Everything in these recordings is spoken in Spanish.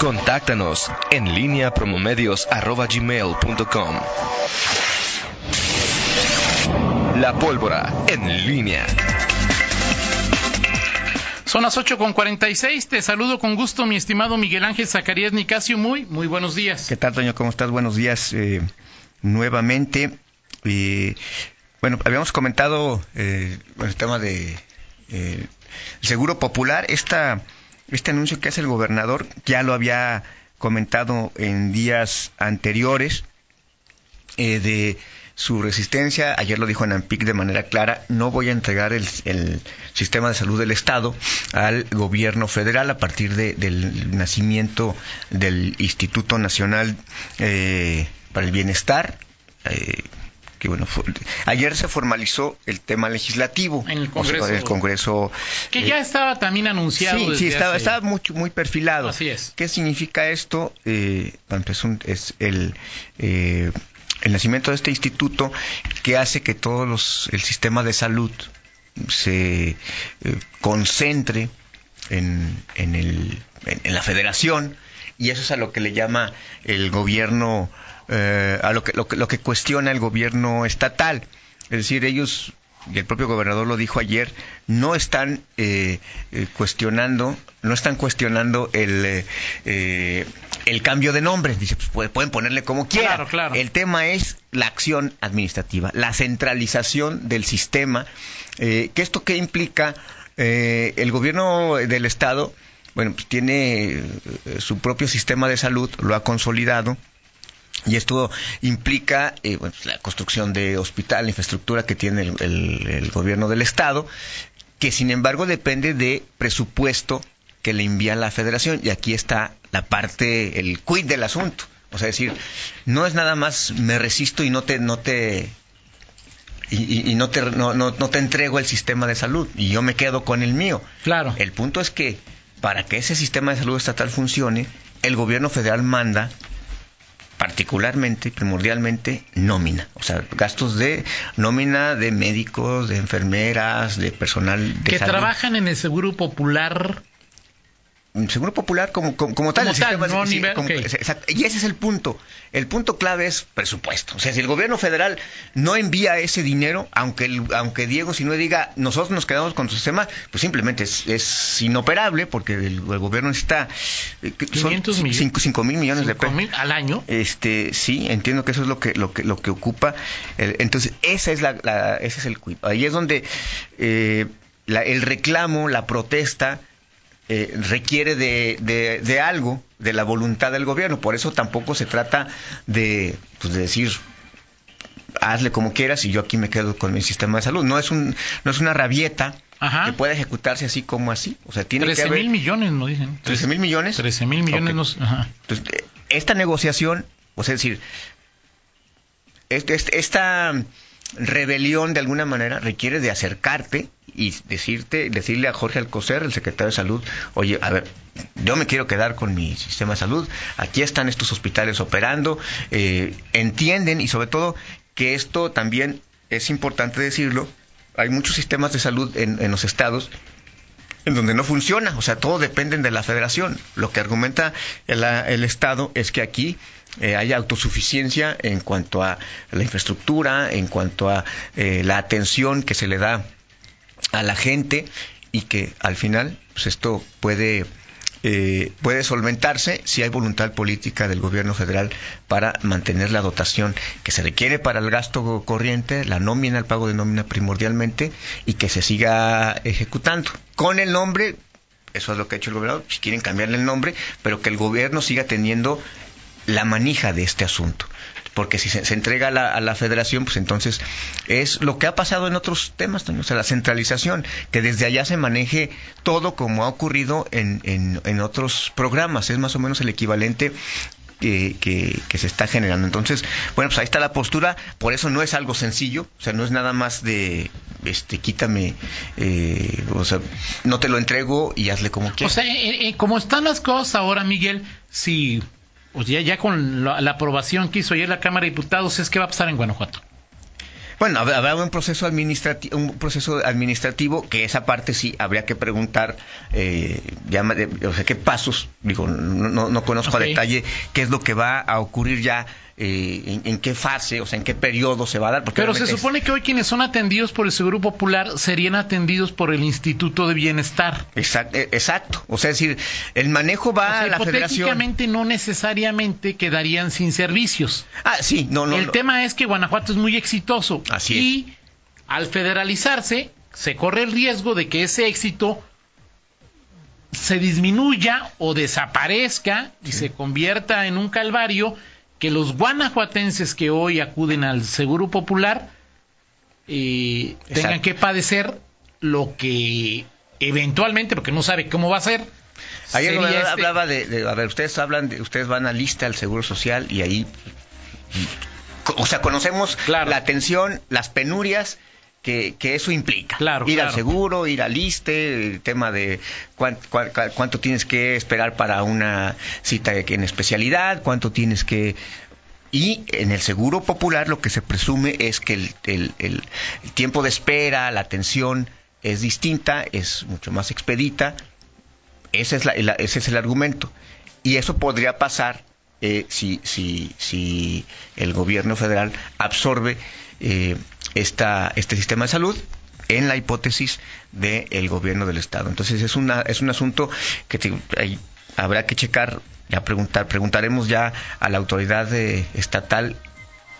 Contáctanos en línea promomedios.com. La pólvora en línea. Son las 8 con 46. Te saludo con gusto, mi estimado Miguel Ángel Zacarías Nicasio. Muy, muy buenos días. ¿Qué tal, Toño? ¿Cómo estás? Buenos días eh, nuevamente. Eh, bueno, habíamos comentado eh, el tema de eh, Seguro Popular. Esta, este anuncio que hace el gobernador ya lo había comentado en días anteriores eh, de su resistencia. Ayer lo dijo en AMPIC de manera clara, no voy a entregar el, sistema de salud del Estado al gobierno federal a partir del nacimiento del Instituto Nacional eh, para el Bienestar. Eh, que bueno, ayer se formalizó el tema legislativo en el Congreso, el Congreso que ya estaba también anunciado. Sí, sí estaba, estaba muy, muy perfilado. Así es. ¿Qué significa esto? Eh, es el eh, el nacimiento de este instituto que hace que todo los, el sistema de salud se eh, concentre en, en, el, en, la federación y eso es a lo que le llama el gobierno, eh, a lo que, lo, que, lo que cuestiona el gobierno estatal. Es decir, ellos y el propio gobernador lo dijo ayer, no están eh, eh, cuestionando, no están cuestionando el, eh, el cambio de nombre. Dice, pues pueden ponerle como quieran. Claro, El tema es la acción administrativa, la centralización del sistema. ¿Qué esto qué implica? el gobierno del Estado, bueno, pues tiene su propio sistema de salud, lo ha consolidado y esto implica eh, bueno, la construcción de hospital, la infraestructura que tiene el, gobierno del Estado, que sin embargo depende de presupuesto que le envía la federación. Y aquí está la parte, el quid del asunto. O sea, decir, no es nada más me resisto y no te, no te y, no, te, no, no, te entrego el sistema de salud y yo me quedo con el mío. Claro. El punto es que para que ese sistema de salud estatal funcione, el gobierno federal manda particularmente, primordialmente, nómina. O sea, gastos de nómina de médicos, de enfermeras, de personal de Que trabajan en el Seguro Popular Seguro Popular como, como, tal. y ese es el punto. El punto clave es presupuesto. O sea, si el gobierno federal no envía ese dinero, aunque, el, aunque Diego si no diga, nosotros nos quedamos con su sistema, pues simplemente es, inoperable porque el, gobierno está... 500 eh, millones. 5 mil millones de pesos. al año. Este, sí, entiendo que eso es lo que, lo que, lo que ocupa. entonces, esa es la, ese es el Ahí es donde eh, el reclamo, la protesta eh, requiere de, de, algo, de la voluntad del gobierno. Por eso tampoco se trata de, pues, de decir, hazle como quieras y yo aquí me quedo con mi sistema de salud. No es, un, no es una rabieta que pueda ejecutarse así como así. O sea, tiene 13 mil millones, no dicen. ¿13 mil millones? 13 mil millones. Entonces, esta negociación, o sea, es decir, este, esta rebelión de alguna manera requiere de acercarte y decirte, decirle a Jorge Alcocer, el secretario de Salud, oye, a ver, yo me quiero quedar con mi sistema de salud, aquí están estos hospitales operando, eh, entienden y sobre todo que esto también es importante decirlo, hay muchos sistemas de salud en, los estados en donde no funciona, o sea, todo depende de la federación. Lo que argumenta el, Estado es que aquí eh, hay autosuficiencia en cuanto a la infraestructura, en cuanto a eh, la atención que se le da a la gente y que al final pues esto puede eh, puede solventarse si hay voluntad política del gobierno federal para mantener la dotación que se requiere para el gasto corriente, la nómina, el pago de nómina primordialmente, y que se siga ejecutando. Con el nombre, eso es lo que ha hecho el gobernador, si quieren cambiarle el nombre, pero que el gobierno siga teniendo la manija de este asunto. Porque si se, entrega a la, federación, pues entonces es lo que ha pasado en otros temas, o sea, la centralización, que desde allá se maneje todo como ha ocurrido en, en, otros programas, es más o menos el equivalente que, que, se está generando. Entonces, bueno, pues ahí está la postura, por eso no es algo sencillo, o sea, no es nada más de, este, quítame, eh, o sea, no te lo entrego y hazle como quieras. O sea, eh, eh, como están las cosas ahora, Miguel, si pues ya, ya con la, aprobación que hizo ayer la Cámara de Diputados, es que va a pasar en Guanajuato. Bueno, habrá un proceso administrativo, un proceso administrativo que esa parte sí habría que preguntar, eh, o sea, qué pasos, digo, no, no conozco a detalle qué es lo que va a ocurrir ya eh, en, qué fase, o sea, en qué periodo se va a dar. Pero se supone que hoy quienes son atendidos por el Seguro Popular serían atendidos por el Instituto de Bienestar. Exacto, eh, exacto. o sea, es decir, el manejo va a la federación. no necesariamente quedarían sin servicios. Ah, sí, no, no. El tema es que Guanajuato es muy exitoso. Así y al federalizarse, se corre el riesgo de que ese éxito se disminuya o desaparezca y se convierta en un calvario que los guanajuatenses que hoy acuden al Seguro Popular eh, tengan que padecer lo que eventualmente, porque no sabe cómo va a ser. Ayer este hablaba de, a ver, ustedes hablan, de, ustedes van a lista al Seguro Social y ahí, o sea, conocemos la atención, las penurias que, eso implica. Claro, ir al seguro, ir al liste, el tema de cuánto, tienes que esperar para una cita en especialidad, cuánto tienes que... Y en el seguro popular lo que se presume es que el, el, tiempo de espera, la atención es distinta, es mucho más expedita. Ese es, la, ese es el argumento. Y eso podría pasar eh, si, si, si el gobierno federal absorbe eh, esta, este sistema de salud en la hipótesis del gobierno del Estado. Entonces es, una, es un asunto que habrá que checar, ya preguntar, preguntaremos ya a la autoridad eh, estatal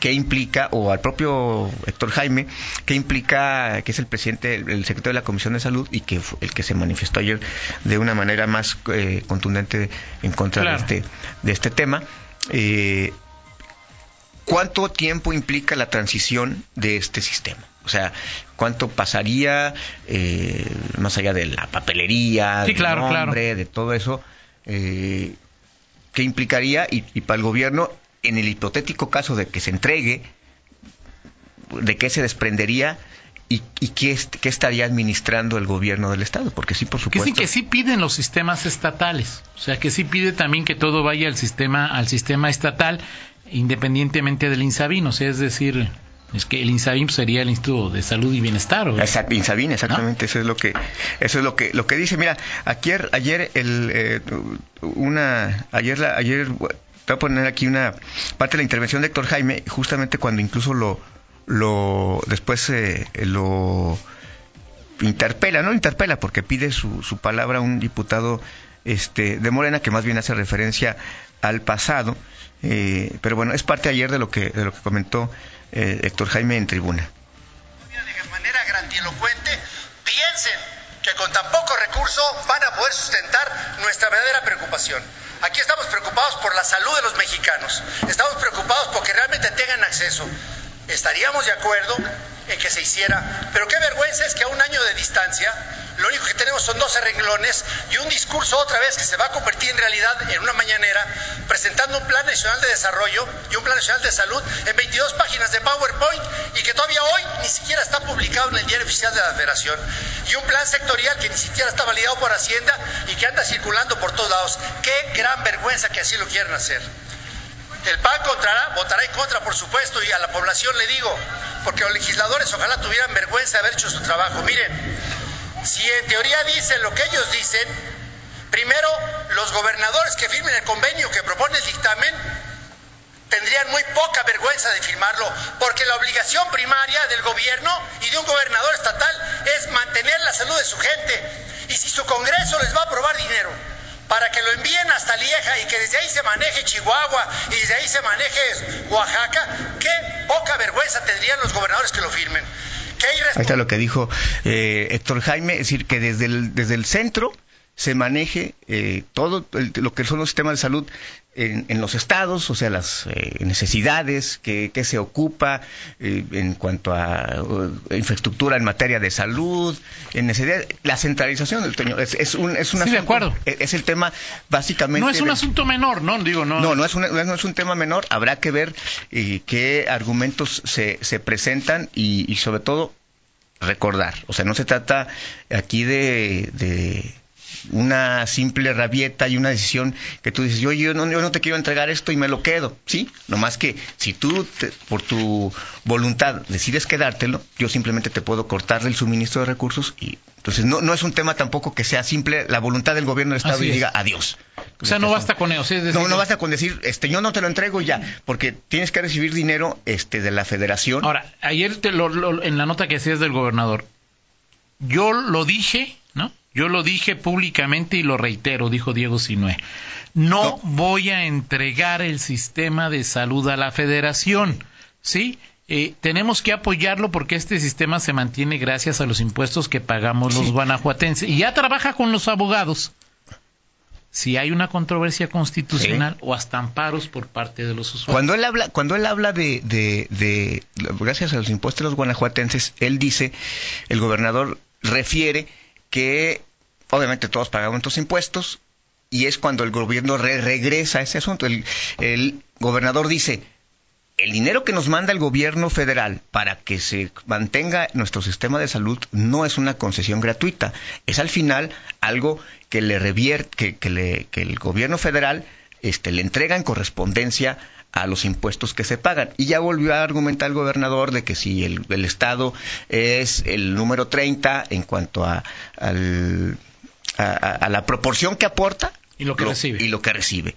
qué implica, o al propio Héctor Jaime, qué implica que es el presidente, el, secretario de la Comisión de Salud y que fue el que se manifestó ayer de una manera más eh, contundente en contra de, este, de este tema. Eh, ¿Cuánto tiempo implica la transición de este sistema? O sea, ¿cuánto pasaría eh, más allá de la papelería, del nombre, de todo eso? Eh, ¿Qué implicaría y, para el gobierno, en el hipotético caso de que se entregue, de qué se desprendería y, qué, estaría administrando el gobierno del Estado? Porque sí, por supuesto. Que sí, que sí piden los sistemas estatales. O sea, que sí pide también que todo vaya al sistema, al sistema estatal independientemente del INSABIN, o sea, es decir, es que el INSABIN sería el Instituto de Salud y Bienestar. ¿o? Exacto, INSABIN, exactamente, eso es lo que eso es lo que lo que dice. Mira, ayer ayer el eh, una ayer la ayer voy a poner aquí una parte de la intervención de Héctor Jaime, justamente cuando incluso lo lo después eh, lo interpela, no interpela porque pide su, su palabra un diputado este de Morena que más bien hace referencia al pasado eh, pero bueno, es parte ayer de lo que, de lo que comentó eh, Héctor Jaime en tribuna. De manera grandilocuente, piensen que con tan poco recurso van a poder sustentar nuestra verdadera preocupación. Aquí estamos preocupados por la salud de los mexicanos, estamos preocupados porque realmente tengan acceso. Estaríamos de acuerdo en que se hiciera, pero qué vergüenza es que a un año de distancia lo único que tenemos son 12 renglones y un discurso otra vez que se va a convertir en realidad en una mañanera presentando un plan nacional de desarrollo y un plan nacional de salud en 22 páginas de PowerPoint y que todavía hoy ni siquiera está publicado en el diario oficial de la Federación y un plan sectorial que ni siquiera está validado por Hacienda y que anda circulando por todos lados. Qué gran vergüenza que así lo quieran hacer. El PAN contará, votará en contra, por supuesto, y a la población le digo, porque los legisladores ojalá tuvieran vergüenza de haber hecho su trabajo. Miren, si en teoría dicen lo que ellos dicen, primero los gobernadores que firmen el convenio que propone el dictamen tendrían muy poca vergüenza de firmarlo, porque la obligación primaria del gobierno y de un gobernador estatal es mantener la salud de su gente. Y si su Congreso les va a aprobar dinero para que lo envíen hasta Lieja y que desde ahí se maneje Chihuahua y desde ahí se maneje Oaxaca, qué poca vergüenza tendrían los gobernadores que lo firmen. Ahí está lo que dijo eh, Héctor Jaime, es decir, que desde desde el centro se maneje eh, todo lo que son los sistemas de salud en, los estados, o sea, las eh, necesidades que, se ocupa en cuanto a infraestructura en materia de salud, en necesidad, la centralización del es, es un es un de acuerdo. Es, el tema básicamente no es un asunto menor, no digo no no no es un, no es un tema menor, habrá que ver qué argumentos se, se presentan y, y sobre todo recordar. O sea, no se trata aquí de, una simple rabieta y una decisión que tú dices, yo, yo, no, yo no te quiero entregar esto y me lo quedo, ¿sí? Nomás que si tú, por tu voluntad, decides quedártelo, yo simplemente te puedo cortar el suministro de recursos y entonces no, no es un tema tampoco que sea simple la voluntad del gobierno del Estado y diga adiós. O sea, no basta con eso. no, no basta con decir, este, yo no te lo entrego ya, porque tienes que recibir dinero este, de la federación. Ahora, ayer te lo, en la nota que hacías del gobernador, yo lo dije. Yo lo dije públicamente y lo reitero, dijo Diego Sinué. No, voy a entregar el sistema de salud a la federación, ¿sí? Eh, tenemos que apoyarlo porque este sistema se mantiene gracias a los impuestos que pagamos los guanajuatenses. Y ya trabaja con los abogados. Si hay una controversia constitucional o hasta amparos por parte de los usuarios. Cuando él habla, cuando él habla de, de gracias a los impuestos de los guanajuatenses, él dice, el gobernador refiere que obviamente todos pagamos estos impuestos y es cuando el gobierno regresa a ese asunto. El, gobernador dice, el dinero que nos manda el gobierno federal para que se mantenga nuestro sistema de salud no es una concesión gratuita, es al final algo que le revierte, que, le, que el gobierno federal este, le entrega en correspondencia a los impuestos que se pagan. Y ya volvió a argumentar el gobernador de que si el, Estado es el número 30 en cuanto a, a, la proporción que aporta y lo que recibe. Y lo que recibe.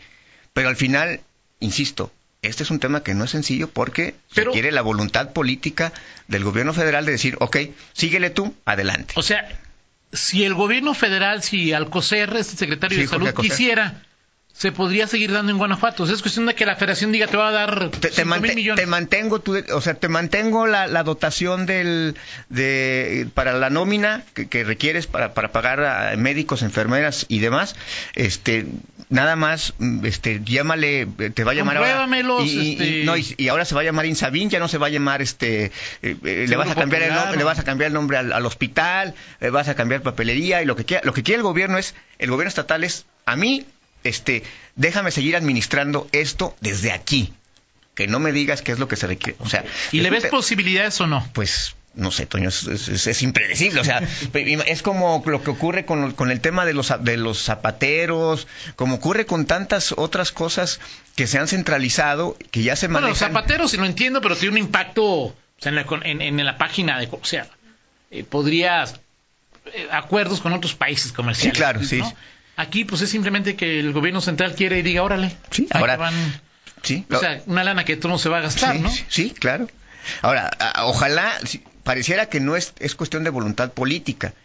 Pero al final, insisto, este es un tema que no es sencillo porque requiere la voluntad política del gobierno federal de decir, ok, síguele tú, adelante. O sea, si el gobierno federal, si Alcocer, este secretario de Salud, quisiera se podría seguir dando en Guanajuato. es cuestión de que la federación diga te va a dar te, millones. Te mantengo, o sea, te mantengo la, dotación del, de, para la nómina que, requieres para, para, pagar a médicos, enfermeras y demás. Este, nada más, este, llámale, te va a llamar ahora. Y, este... no, y, ahora se va a llamar Insabin, ya no se va a llamar este, eh, eh, le vas a cambiar el nombre, le vas a cambiar el nombre al, hospital, le vas a cambiar papelería y lo que quiera. Lo que quiere el gobierno es, el gobierno estatal es, a mí este, déjame seguir administrando esto desde aquí. Que no me digas qué es lo que se requiere. O sea, ¿y le ves posibilidades o no? Pues no sé, Toño, es, impredecible. O sea, es como lo que ocurre con, con, el tema de los, de los zapateros, como ocurre con tantas otras cosas que se han centralizado, que ya se manejan. Bueno, los zapateros, si lo entiendo, pero tiene un impacto en, la, en, la página de. O sea, eh, podrías. Eh, acuerdos con otros países comerciales. Sí, claro, sí. Aquí, pues es simplemente que el gobierno central quiere y diga, órale. Sí, ahora. Van, sí. O sea, una lana que todo no se va a gastar, ¿no? Sí, claro. Ahora, ojalá, pareciera que no es, es cuestión de voluntad política.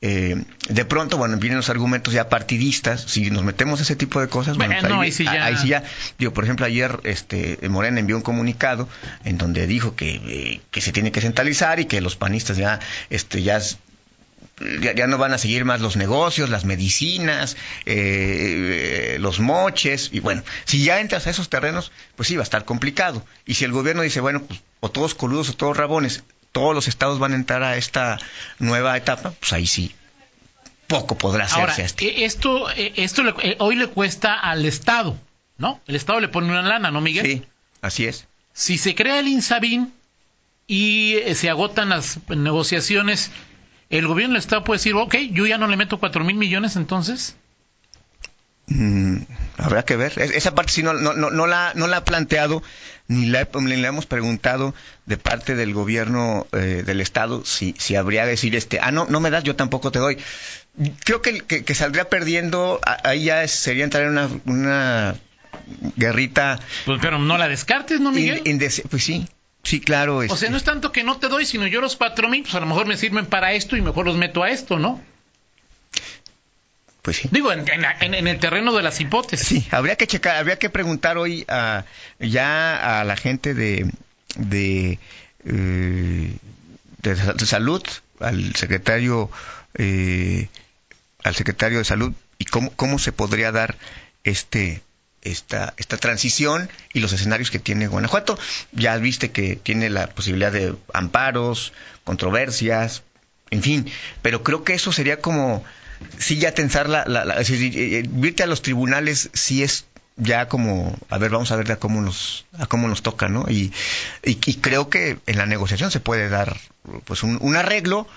Eh, de pronto, bueno, vienen los argumentos ya partidistas, si nos metemos a ese tipo de cosas, bueno, pues ahí, sí ya... ahí, sí ya... digo, por ejemplo, ayer este Morena envió un comunicado en donde dijo que, eh, que se tiene que centralizar y que los panistas ya, este, ya ya, no van a seguir más los negocios, las medicinas, eh, eh, los moches, y bueno, si ya entras a esos terrenos, pues sí, va a estar complicado. Y si el gobierno dice, bueno, pues o todos coludos o todos rabones, todos los estados van a entrar a esta nueva etapa, pues ahí sí, poco podrá hacerse Ahora, eh, Esto, esto hoy le cuesta al Estado, ¿no? El Estado le pone una lana, ¿no, Miguel? Sí, así es. Si se crea el INSABIN y se agotan las negociaciones el gobierno del Estado puede decir, ok, yo ya no le meto cuatro mil millones entonces. Mm, habrá que ver. Esa parte sí no, no, no, la, no la ha planteado ni la, le hemos preguntado de parte del gobierno eh, del Estado si, si habría que decir, este, ah, no, no me das, yo tampoco te doy. Creo que, que, saldría perdiendo, ahí ya sería entrar en una, una guerrita. Pues, pero no la descartes, ¿no, Miguel? pues sí. Sí, claro. O sea, este no es tanto que no te doy, sino yo los cuatro mil, pues a lo mejor me sirven para esto y mejor los meto a esto, ¿no? Pues sí. Digo, en, el terreno de las hipótesis. Sí, habría que checar, habría que preguntar hoy a, ya a la gente de, de, eh, de, salud, al secretario, eh, al secretario de salud, y cómo, cómo se podría dar este esta, esta transición y los escenarios que tiene Guanajuato. Ya viste que tiene la posibilidad de amparos, controversias, en fin, pero creo que eso sería como, sí ya tensar la, la, la irte a los tribunales sí es ya como, a ver, vamos a ver a cómo nos, a cómo nos toca, ¿no? Y, y, creo que en la negociación se puede dar pues un arreglo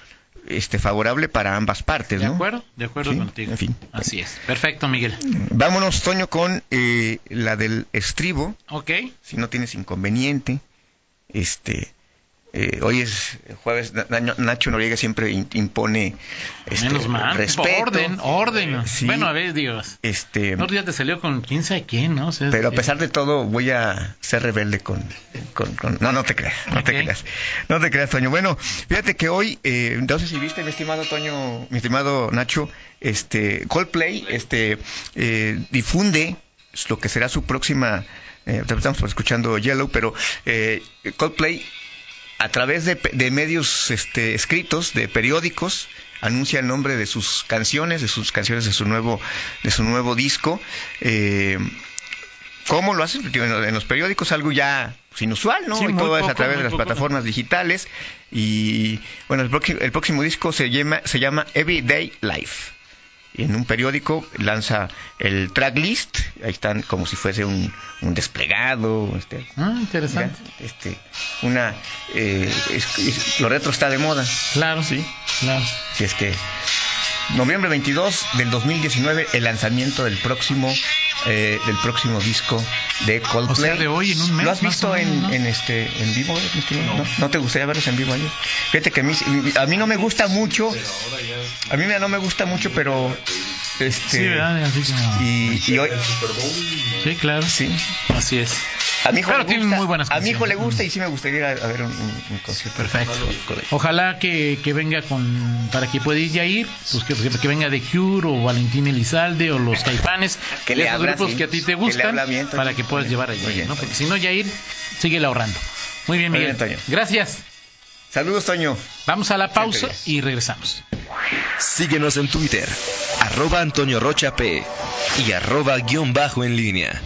este favorable para ambas partes, De ¿no? acuerdo, de acuerdo Sí, contigo. en fin. Así es. Perfecto, Miguel. Vámonos, Toño, con eh, la del estribo, Ok. si no tienes inconveniente. Este, eh, hoy es jueves, Na- Na- Nacho Noriega siempre impone este, Menos mal. respeto. Orden, orden. Sí. Bueno, a ver, Dios. Este, No, ya te salió con quién sabe quién, ¿no? O sea, pero a eh, pesar de todo voy a ser rebelde con, con- con- no no te creas no te creas no te creas Toño bueno fíjate que hoy eh, no sé si viste mi estimado Toño mi estimado Nacho este Coldplay este eh, difunde lo que será su próxima eh, estamos escuchando Yellow pero eh, Coldplay a través de, de medios este, escritos, de periódicos, anuncia el nombre de sus canciones, de sus canciones de su nuevo, de su nuevo disco. Eh, ¿Cómo lo hacen? En los periódicos algo ya pues, inusual, ¿no? Sí, y todo es a través de las poco. plataformas digitales. Y bueno, el, próximo- el próximo disco se llama, se llama Everyday Life. Y en un periódico lanza el tracklist, ahí están como si fuese un, un desplegado, este, Ah, interesante. Este, una, eh, es- es- lo retro está de moda. Claro. Sí. Claro. Si es que noviembre 22 del 2019 el lanzamiento del próximo eh, del próximo disco de Coldplay. O sea, de hoy en un mes, ¿Lo has más visto menos, en, ¿no? en este en vivo? estimado? ¿No? ¿No te gustaría verlos en vivo ayer? Fíjate que a mí, a mí no me gusta mucho. A mí no me gusta mucho, pero este Sí, ¿verdad? Así como... y, y hoy Sí, claro. sí. Así es. A mi hijo le gusta, muy buenas a mi hijo le gusta y sí me gustaría ir a, a ver un, un- un concierto. Perfecto. Ojalá que, que venga con para que pueda ir ya ir, pues que, que venga de Cure o Valentín Elizalde o los Caifanes, Que le esos grupos sí. que a ti te gustan, bien, para que puedas Muy llevar allí, muy bien, ¿no? Porque si no ya ir, sigue ahorrando. Muy bien, Muy Miguel. bien, Toño. Gracias. Saludos, Toño. Vamos a la pausa y regresamos. Síguenos en Twitter, arroba Antonio Rocha P y arroba guion bajo en línea.